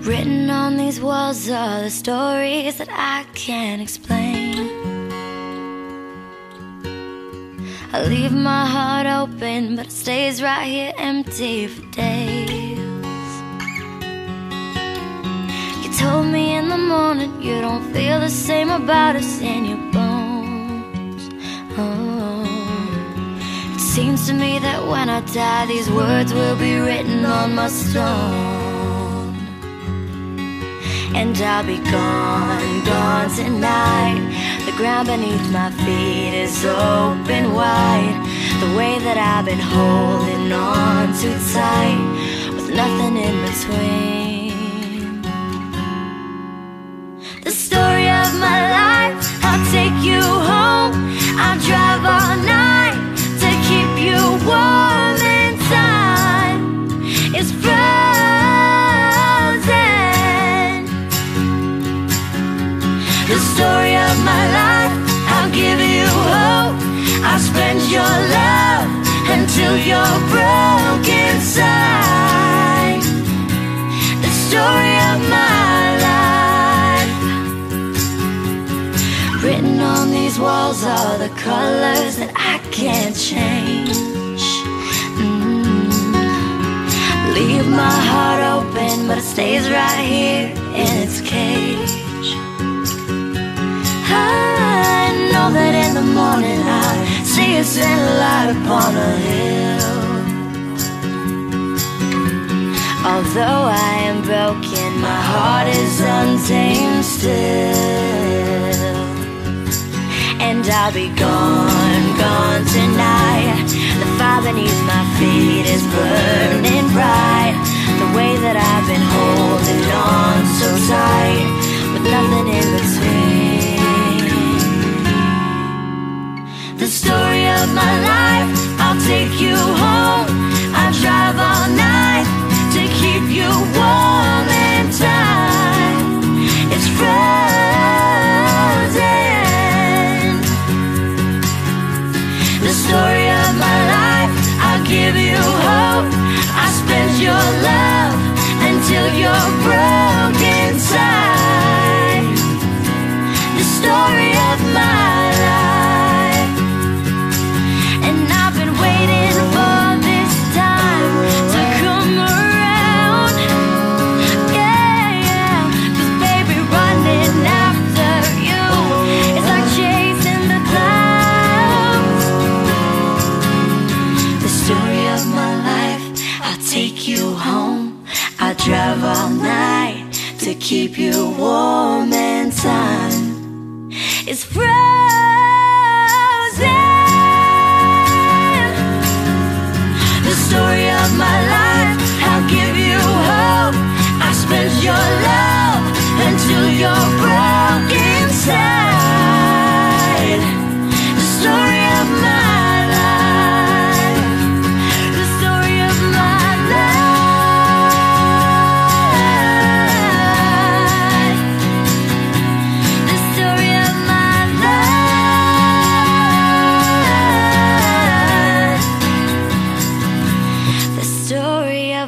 Written on these walls are the stories that I can't explain. I leave my heart open, but it stays right here empty for days. You told me in the morning you don't feel the same about us in your bones. Oh. It seems to me that when I die, these words will be written on my stone. And I'll be gone, gone tonight. The ground beneath my feet is open wide. The way that I've been holding on too tight, with nothing in between. The story of my life, I'll take you story of my life. Written on these walls are the colors that I can't change. Mm. Leave my heart open, but it stays right here in its cage. I know that in the morning I see a center light upon a hill. Although I untamed still. And I'll be gone, gone your love until you're broken take you home. I'll drive all night to keep you warm and time. It's frozen.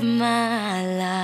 Of my life.